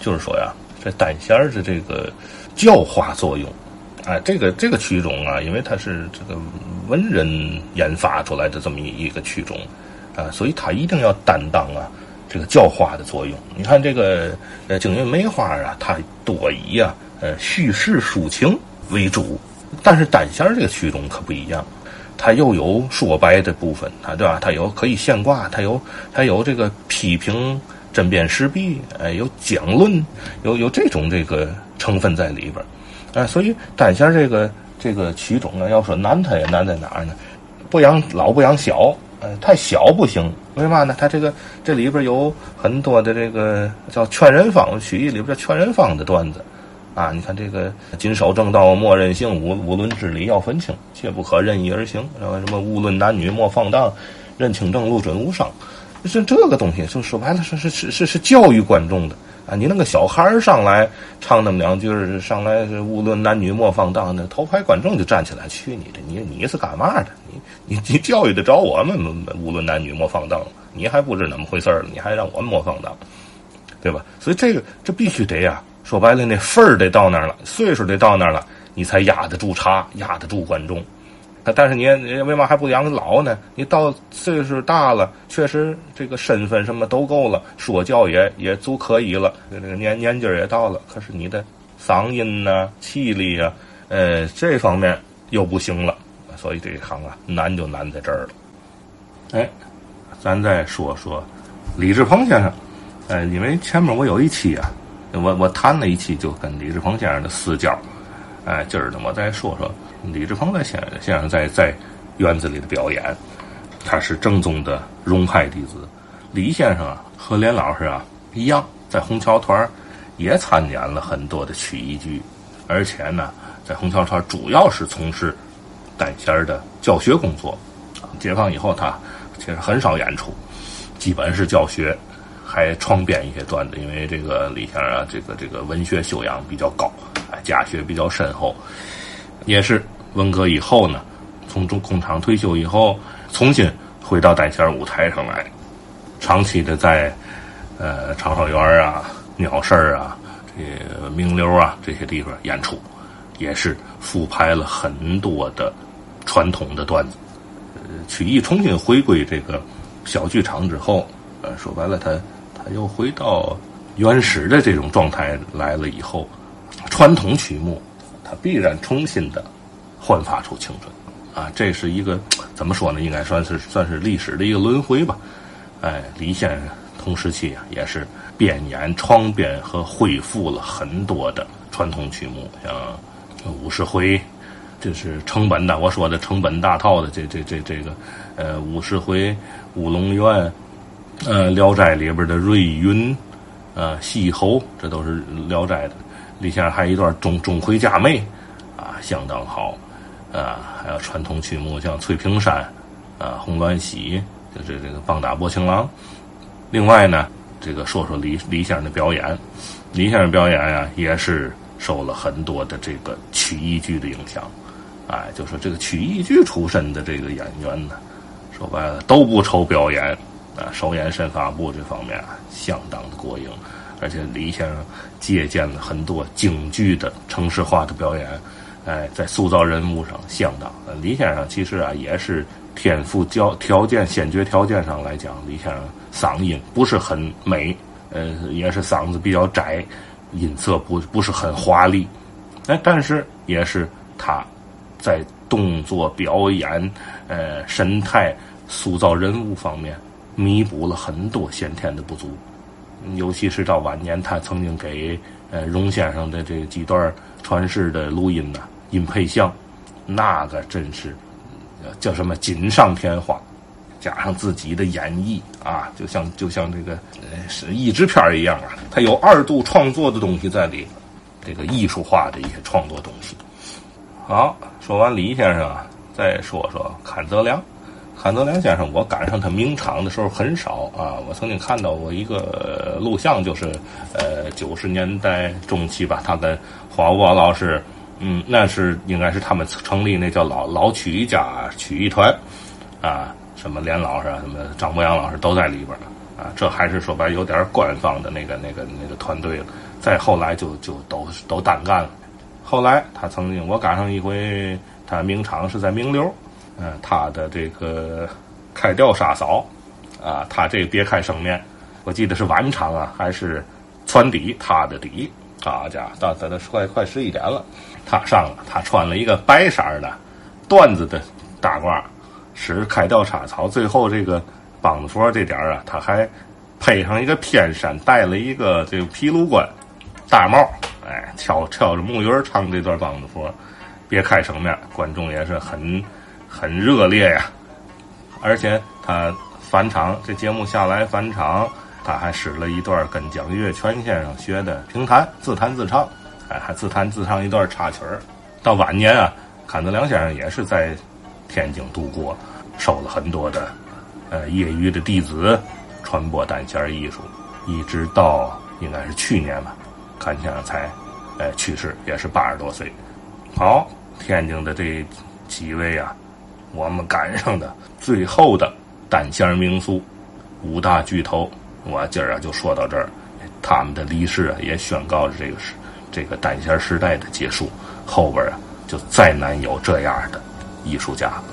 就是说呀，这单弦儿的这个教化作用，哎，这个这个曲种啊，因为它是这个文人研发出来的这么一一个曲种啊，所以它一定要担当啊这个教化的作用。你看这个呃京韵梅花啊，它多以啊呃叙事抒情为主，但是单弦儿这个曲种可不一样。它又有说白的部分，它对吧？它有可以现挂，它有它有这个批评针砭时弊，哎，有讲论，有有这种这个成分在里边儿，哎，所以单弦这个这个曲种呢，要说难，它也难在哪儿呢？不养老不养小，呃，太小不行，为嘛呢？它这个这里边有很多的这个叫劝人方曲艺里边叫劝人方的段子。啊，你看这个“谨守正道，莫任性；无无论之理，要分清，切不可任意而行。”然后什么“无论男女，莫放荡；认清正路，准无伤。”是这个东西，就说白了，是是是是是教育观众的啊！你那个小孩儿上来唱那么两句，上来是“无论男女，莫放荡”，那头排观众就站起来，去你的！你你是干嘛的？你你你教育得着我们？“无论男女，莫放荡”，你还不知怎么回事儿你还让我们莫放荡，对吧？所以这个这必须得呀。说白了，那份儿得到那儿了，岁数得到那儿了，你才压得住茶，压得住观众。但是你为嘛还不养老呢？你到岁数大了，确实这个身份什么都够了，说教也也足可以了，这个年年纪也到了。可是你的嗓音呐、气力呀，呃，这方面又不行了。所以这一行啊，难就难在这儿了。哎，咱再说说李志鹏先生，呃，因为前面我有一期啊。我我谈了一期，就跟李志鹏先生的私交，哎，今儿呢，我再说说李志鹏在先先生在在院子里的表演。他是正宗的荣派弟子。李先生啊，和连老师啊一样，在红桥团也参演了很多的曲艺剧，而且呢，在红桥团主要是从事单弦的教学工作。解放以后，他其实很少演出，基本是教学。还创编一些段子，因为这个李先生啊，这个这个文学修养比较高，哎，家学比较深厚，也是文革以后呢，从中工厂退休以后，重新回到单弦舞台上来，长期的在呃长寿园啊、鸟市啊、这名流啊这些地方演出，也是复排了很多的传统的段子，呃，曲艺重新回归这个小剧场之后，呃，说白了他。又回到原始的这种状态来了以后，传统曲目它必然重新的焕发出青春啊！这是一个怎么说呢？应该算是算是历史的一个轮回吧。哎，李先同时期啊，也是编演、创编和恢复了很多的传统曲目，像《五十回》，这是成本的。我说的成本大套的这这这这个呃，《五十回》《乌龙院》。呃，《聊斋》里边的瑞云，呃，西侯，这都是《聊斋》的。李先生还有一段钟钟馗嫁妹，啊，相当好。啊，还有传统曲目，像《翠屏山》，啊，《红鸾喜》，就是这个棒打薄情郎。另外呢，这个说说李李先生的表演。李先生表演呀，也是受了很多的这个曲艺剧的影响。哎，就说这个曲艺剧出身的这个演员呢，说白了都不愁表演。啊，手眼身法步这方面啊，相当的过硬，而且李先生借鉴了很多京剧的城市化的表演，哎，在塑造人物上相当。李先生其实啊，也是天赋条条件先决条件上来讲，李先生嗓音不是很美，呃，也是嗓子比较窄，音色不不是很华丽，哎，但是也是他在动作表演、呃，神态塑造人物方面。弥补了很多先天的不足，尤其是到晚年，他曾经给呃荣先生的这几段传世的录音呐，音配像，那个真是叫什么锦上添花，加上自己的演绎啊，就像就像这个是译制片一样啊，他有二度创作的东西在里，这个艺术化的一些创作东西。好，说完李先生，再说说阚泽良。韩德良先生，我赶上他名场的时候很少啊。我曾经看到过一个录像，就是呃九十年代中期吧，他跟黄国老师，嗯，那是应该是他们成立那叫老老曲艺家曲艺团，啊，什么连老师啊，什么张博洋老师都在里边啊，这还是说白有点官方的那个那个那个团队了。再后来就就都 都单干了。后来他曾经我赶上一回，他名场是在名流，嗯，他的这个开吊沙嫂啊，他这别开生面，我记得是晚场啊，还是船底他的底，好家伙，到咱那快快十一点了，他上了，他穿了一个白色的缎子的大褂，使开吊沙草，最后这个。梆子佛这点儿啊，他还配上一个偏衫，戴了一个这个皮鲁冠大帽，哎，敲敲 着木鱼唱这段梆子佛，别开生面，观众也是很很热烈呀。而且他返场，这节目下来返场，他还使了一段跟蒋月泉先生学的评弹，自弹自唱，哎，还自弹自唱一段插曲儿。到晚年啊，阚德良先生也是在天津度过，收了很多的。呃，业余的弟子传播单弦艺术，一直到应该是去年吧，看先生才呃去世，也是八十多岁。好，天津的这几位啊，我们赶上的最后的单弦名宿五大巨头，我今儿啊就说到这儿。他们的离世啊，也宣告着这个是这个单弦时代的结束。后边啊，就再难有这样的艺术家了。